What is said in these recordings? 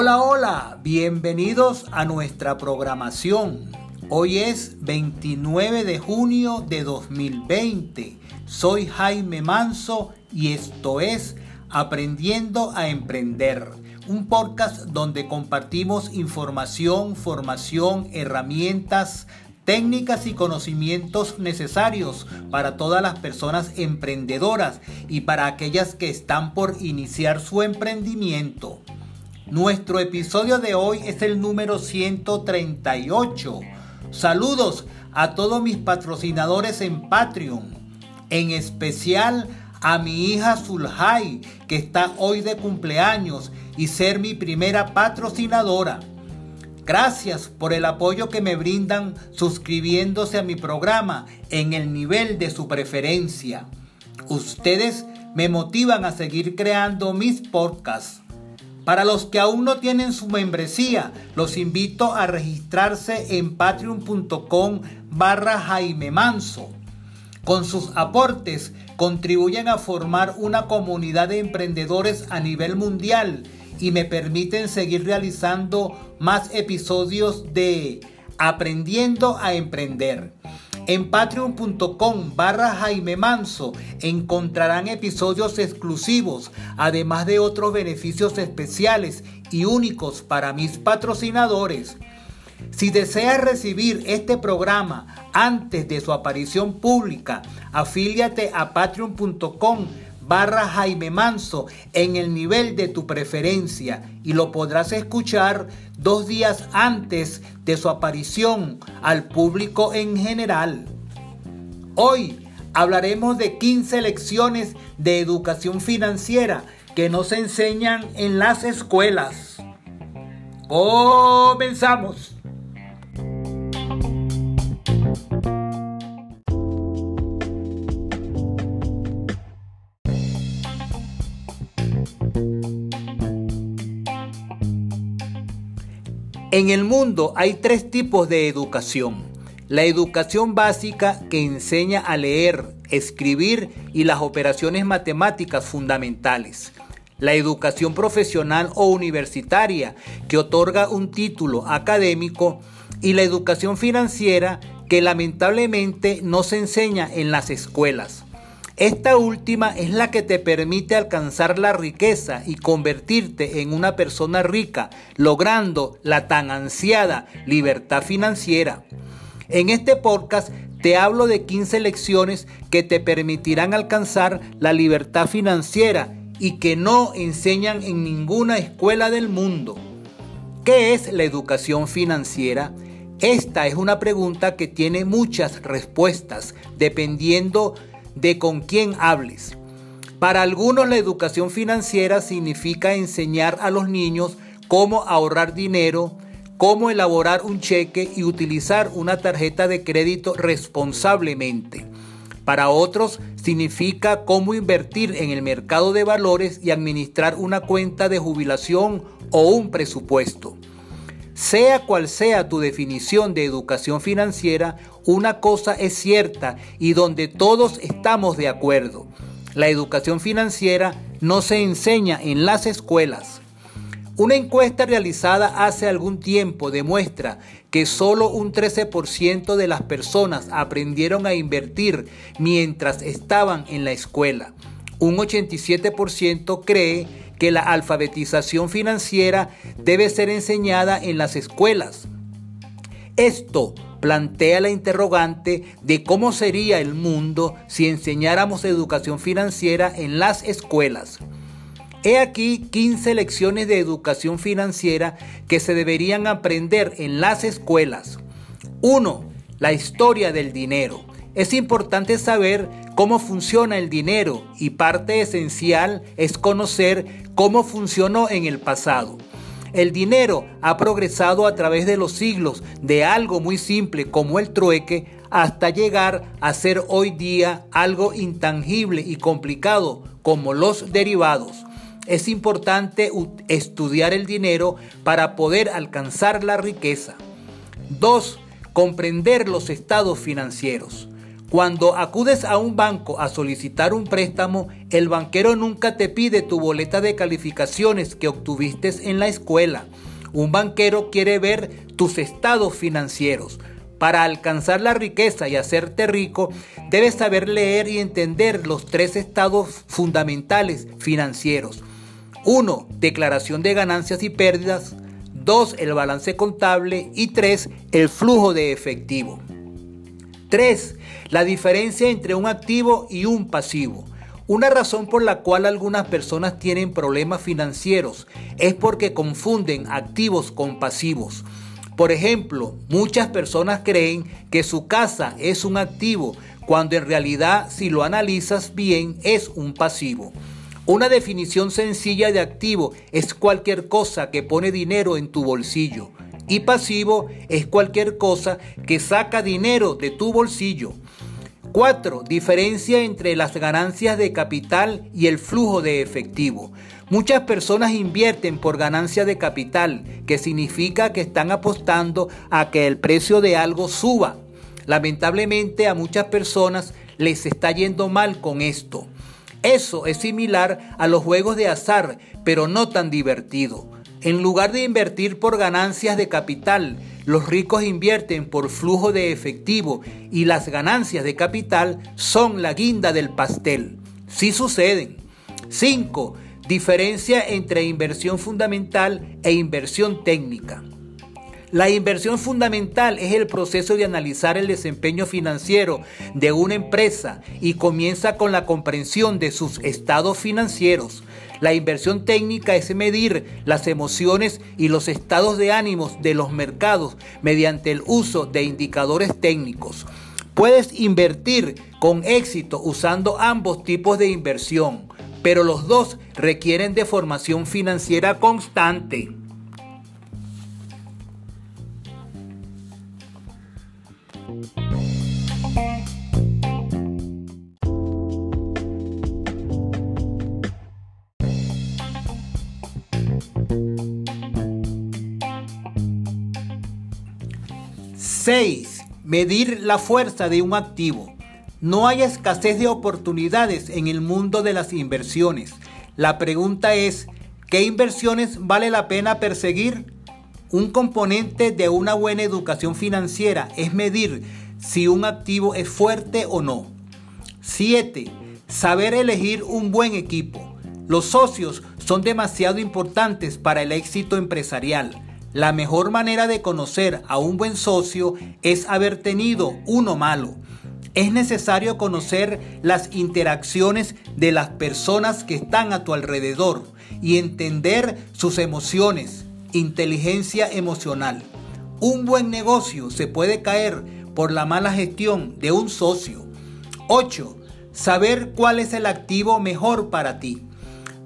Hola, hola, bienvenidos a nuestra programación. Hoy es 29 de junio de 2020. Soy Jaime Manso y esto es Aprendiendo a Emprender, un podcast donde compartimos información, formación, herramientas, técnicas y conocimientos necesarios para todas las personas emprendedoras y para aquellas que están por iniciar su emprendimiento. Nuestro episodio de hoy es el número 138. Saludos a todos mis patrocinadores en Patreon, en especial a mi hija Zulhai, que está hoy de cumpleaños y ser mi primera patrocinadora. Gracias por el apoyo que me brindan suscribiéndose a mi programa en el nivel de su preferencia. Ustedes me motivan a seguir creando mis podcasts. Para los que aún no tienen su membresía, los invito a registrarse en patreon.com barra Jaime Manso. Con sus aportes contribuyen a formar una comunidad de emprendedores a nivel mundial y me permiten seguir realizando más episodios de Aprendiendo a Emprender. En patreon.com barra Jaime Manso encontrarán episodios exclusivos, además de otros beneficios especiales y únicos para mis patrocinadores. Si deseas recibir este programa antes de su aparición pública, afíliate a patreon.com barra Jaime Manso en el nivel de tu preferencia y lo podrás escuchar dos días antes de su aparición al público en general. Hoy hablaremos de 15 lecciones de educación financiera que no se enseñan en las escuelas. Comenzamos. En el mundo hay tres tipos de educación. La educación básica que enseña a leer, escribir y las operaciones matemáticas fundamentales. La educación profesional o universitaria que otorga un título académico y la educación financiera que lamentablemente no se enseña en las escuelas. Esta última es la que te permite alcanzar la riqueza y convertirte en una persona rica, logrando la tan ansiada libertad financiera. En este podcast te hablo de 15 lecciones que te permitirán alcanzar la libertad financiera y que no enseñan en ninguna escuela del mundo. ¿Qué es la educación financiera? Esta es una pregunta que tiene muchas respuestas dependiendo de con quién hables. Para algunos la educación financiera significa enseñar a los niños cómo ahorrar dinero, cómo elaborar un cheque y utilizar una tarjeta de crédito responsablemente. Para otros significa cómo invertir en el mercado de valores y administrar una cuenta de jubilación o un presupuesto. Sea cual sea tu definición de educación financiera, una cosa es cierta y donde todos estamos de acuerdo. La educación financiera no se enseña en las escuelas. Una encuesta realizada hace algún tiempo demuestra que solo un 13% de las personas aprendieron a invertir mientras estaban en la escuela. Un 87% cree que la alfabetización financiera debe ser enseñada en las escuelas. Esto plantea la interrogante de cómo sería el mundo si enseñáramos educación financiera en las escuelas. He aquí 15 lecciones de educación financiera que se deberían aprender en las escuelas. 1. La historia del dinero. Es importante saber cómo funciona el dinero y parte esencial es conocer cómo funcionó en el pasado. El dinero ha progresado a través de los siglos de algo muy simple como el trueque hasta llegar a ser hoy día algo intangible y complicado como los derivados. Es importante estudiar el dinero para poder alcanzar la riqueza. 2. Comprender los estados financieros. Cuando acudes a un banco a solicitar un préstamo, el banquero nunca te pide tu boleta de calificaciones que obtuviste en la escuela. Un banquero quiere ver tus estados financieros. Para alcanzar la riqueza y hacerte rico, debes saber leer y entender los tres estados fundamentales financieros. 1. Declaración de ganancias y pérdidas. 2. El balance contable. Y 3. El flujo de efectivo. 3. La diferencia entre un activo y un pasivo. Una razón por la cual algunas personas tienen problemas financieros es porque confunden activos con pasivos. Por ejemplo, muchas personas creen que su casa es un activo, cuando en realidad si lo analizas bien es un pasivo. Una definición sencilla de activo es cualquier cosa que pone dinero en tu bolsillo y pasivo es cualquier cosa que saca dinero de tu bolsillo. 4. Diferencia entre las ganancias de capital y el flujo de efectivo. Muchas personas invierten por ganancia de capital, que significa que están apostando a que el precio de algo suba. Lamentablemente a muchas personas les está yendo mal con esto. Eso es similar a los juegos de azar, pero no tan divertido. En lugar de invertir por ganancias de capital, los ricos invierten por flujo de efectivo y las ganancias de capital son la guinda del pastel. Sí suceden. 5. Diferencia entre inversión fundamental e inversión técnica. La inversión fundamental es el proceso de analizar el desempeño financiero de una empresa y comienza con la comprensión de sus estados financieros. La inversión técnica es medir las emociones y los estados de ánimos de los mercados mediante el uso de indicadores técnicos. Puedes invertir con éxito usando ambos tipos de inversión, pero los dos requieren de formación financiera constante. 6. Medir la fuerza de un activo. No hay escasez de oportunidades en el mundo de las inversiones. La pregunta es, ¿qué inversiones vale la pena perseguir? Un componente de una buena educación financiera es medir si un activo es fuerte o no. 7. Saber elegir un buen equipo. Los socios son demasiado importantes para el éxito empresarial. La mejor manera de conocer a un buen socio es haber tenido uno malo. Es necesario conocer las interacciones de las personas que están a tu alrededor y entender sus emociones, inteligencia emocional. Un buen negocio se puede caer por la mala gestión de un socio. 8. Saber cuál es el activo mejor para ti.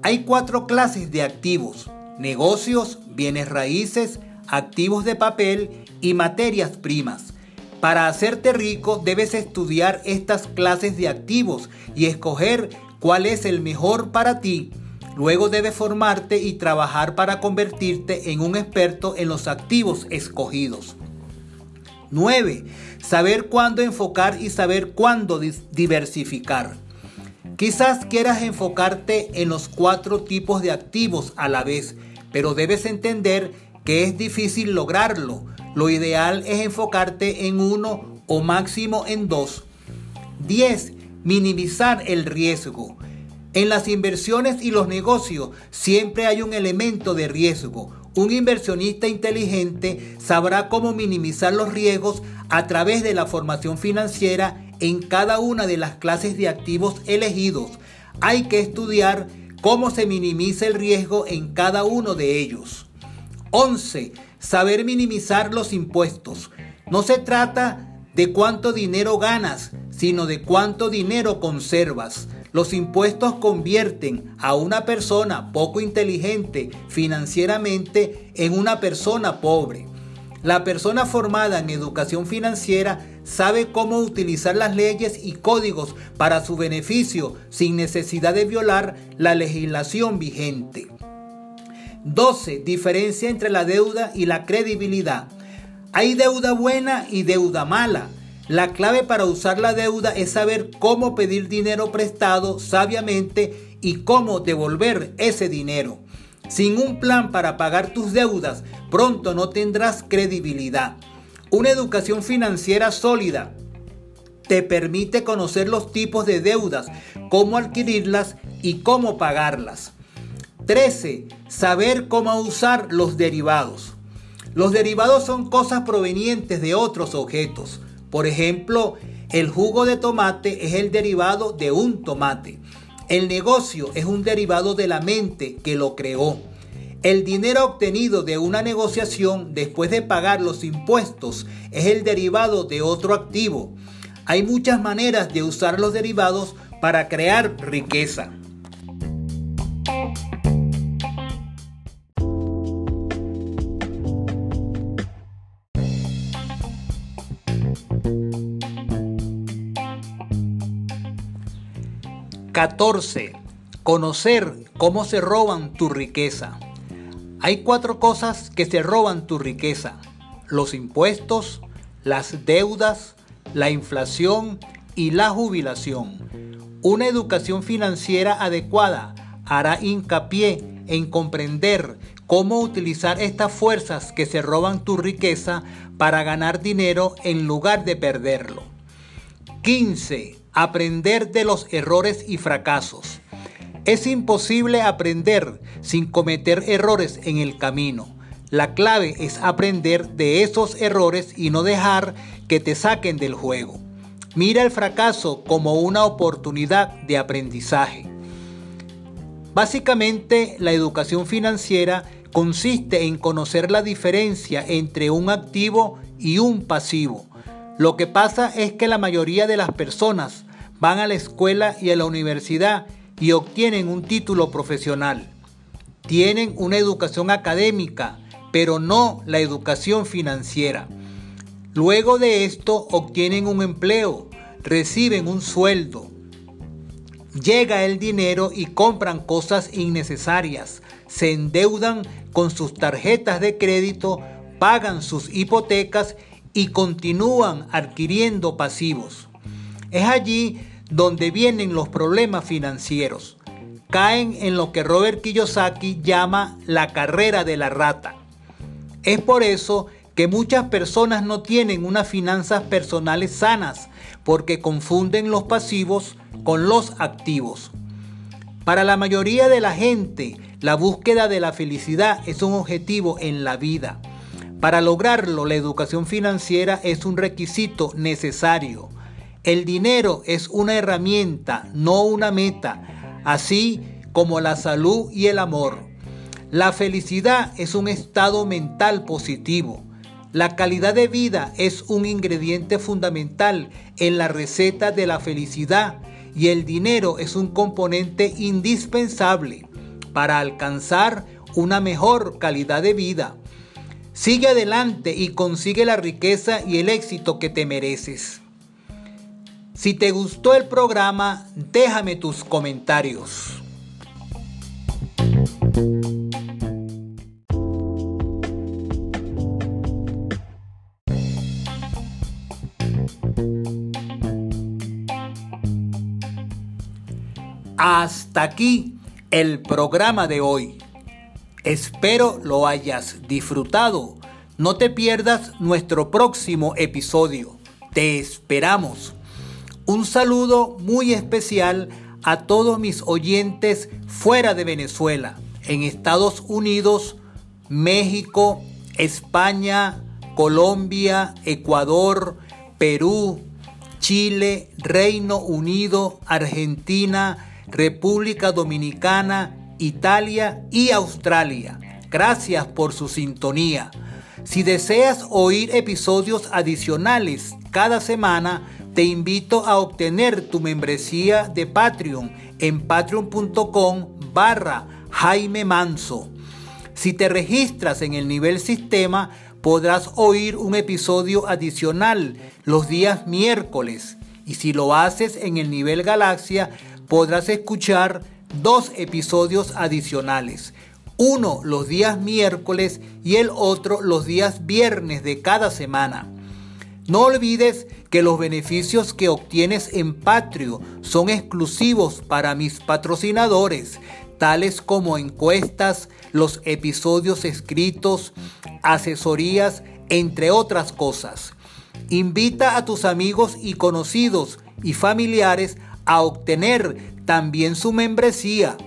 Hay cuatro clases de activos. Negocios, bienes raíces, activos de papel y materias primas. Para hacerte rico debes estudiar estas clases de activos y escoger cuál es el mejor para ti Luego debes formarte y trabajar para convertirte en un experto en los activos escogidos. 9. Saber cuándo enfocar y saber cuándo diversificar. Quizás quieras enfocarte en los cuatro tipos de activos a la vez, pero debes entender que es difícil lograrlo. Lo ideal es enfocarte en uno o máximo en dos. 10. Minimizar el riesgo. En las inversiones y los negocios siempre hay un elemento de riesgo. Un inversionista inteligente sabrá cómo minimizar los riesgos a través de la formación financiera en cada una de las clases de activos elegidos. Hay que estudiar cómo se minimiza el riesgo en cada uno de ellos. 11. Saber minimizar los impuestos. No se trata de cuánto dinero ganas, sino de cuánto dinero conservas. Los impuestos convierten a una persona poco inteligente financieramente en una persona pobre. La persona formada en educación financiera sabe cómo utilizar las leyes y códigos para su beneficio sin necesidad de violar la legislación vigente. 12. Diferencia entre la deuda y la credibilidad. Hay deuda buena y deuda mala. La clave para usar la deuda es saber cómo pedir dinero prestado sabiamente y cómo devolver ese dinero. Sin un plan para pagar tus deudas, pronto no tendrás credibilidad. Una educación financiera sólida te permite conocer los tipos de deudas, cómo adquirirlas y cómo pagarlas. 13. Saber cómo usar los derivados. Los derivados son cosas provenientes de otros objetos. Por ejemplo, el jugo de tomate es el derivado de un tomate. El negocio es un derivado de la mente que lo creó. El dinero obtenido de una negociación después de pagar los impuestos es el derivado de otro activo. Hay muchas maneras de usar los derivados para crear riqueza. 14. Conocer cómo se roban tu riqueza. Hay cuatro cosas que se roban tu riqueza. Los impuestos, las deudas, la inflación y la jubilación. Una educación financiera adecuada hará hincapié en comprender cómo utilizar estas fuerzas que se roban tu riqueza para ganar dinero en lugar de perderlo. 15 aprender de los errores y fracasos. Es imposible aprender sin cometer errores en el camino. La clave es aprender de esos errores y no dejar que te saquen del juego. Mira el fracaso como una oportunidad de aprendizaje. Básicamente, la educación financiera consiste en conocer la diferencia entre un activo y un pasivo lo que pasa es que la mayoría de las personas van a la escuela y a la universidad y obtienen un título profesional. Tienen una educación académica, pero no la educación financiera. Luego de esto obtienen un empleo, reciben un sueldo. Llega el dinero y compran cosas innecesarias, se endeudan con sus tarjetas de crédito, pagan sus hipotecas y continúan adquiriendo pasivos. Es allí donde vienen los problemas financieros. Caen en lo que Robert Kiyosaki llama la carrera de la rata. Es por eso que muchas personas no tienen unas finanzas personales sanas porque confunden los pasivos con los activos. Para la mayoría de la gente, la búsqueda de la felicidad es un objetivo en la vida. Para lograrlo, la educación financiera es un requisito necesario. El dinero es una herramienta, no una meta, así como la salud y el amor. La felicidad es un estado mental positivo. La calidad de vida es un ingrediente fundamental en la receta de la felicidad y el dinero es un componente indispensable para alcanzar una mejor calidad de vida. Sigue adelante y consigue la riqueza y el éxito que te mereces. Si te gustó el programa, déjame tus comentarios. Hasta aquí el programa de hoy. Espero lo hayas disfrutado. No te pierdas nuestro próximo episodio. Te esperamos. Un saludo muy especial a todos mis oyentes fuera de Venezuela, en Estados Unidos, México, España, Colombia, Ecuador, Perú, Chile, Reino Unido, Argentina, República Dominicana, Italia y Australia. Gracias por su sintonía. Si deseas oír episodios adicionales cada semana, te invito a obtener tu membresía de Patreon en patreon.com barra Jaime Manso. Si te registras en el nivel sistema, podrás oír un episodio adicional los días miércoles. Y si lo haces en el nivel galaxia, podrás escuchar dos episodios adicionales. Uno los días miércoles y el otro los días viernes de cada semana. No olvides que los beneficios que obtienes en Patrio son exclusivos para mis patrocinadores, tales como encuestas, los episodios escritos, asesorías, entre otras cosas. Invita a tus amigos y conocidos y familiares a obtener también su membresía.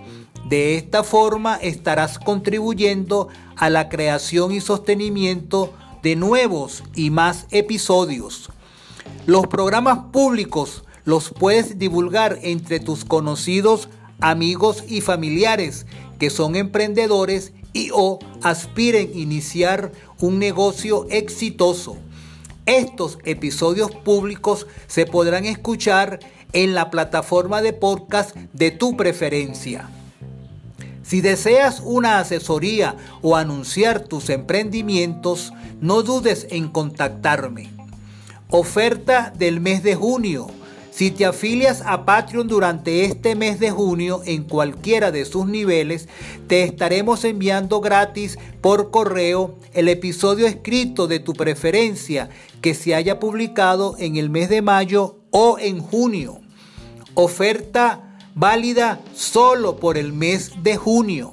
De esta forma estarás contribuyendo a la creación y sostenimiento de nuevos y más episodios. Los programas públicos los puedes divulgar entre tus conocidos, amigos y familiares que son emprendedores y o aspiren a iniciar un negocio exitoso. Estos episodios públicos se podrán escuchar en la plataforma de podcast de tu preferencia. Si deseas una asesoría o anunciar tus emprendimientos, no dudes en contactarme. Oferta del mes de junio. Si te afilias a Patreon durante este mes de junio en cualquiera de sus niveles, te estaremos enviando gratis por correo el episodio escrito de tu preferencia que se haya publicado en el mes de mayo o en junio. Oferta válida solo por el mes de junio.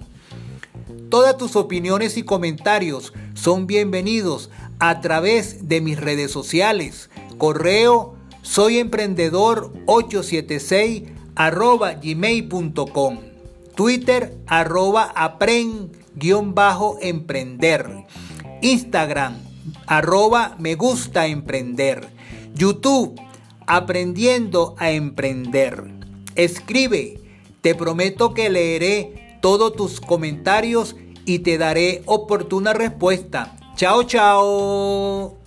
Todas tus opiniones y comentarios son bienvenidos a través de mis redes sociales. Correo soy emprendedor 876 arroba gmail.com. Twitter arroba apren bajo emprender. Instagram arroba me gusta emprender. YouTube aprendiendo a emprender. Escribe, te prometo que leeré todos tus comentarios y te daré oportuna respuesta. Chao, chao.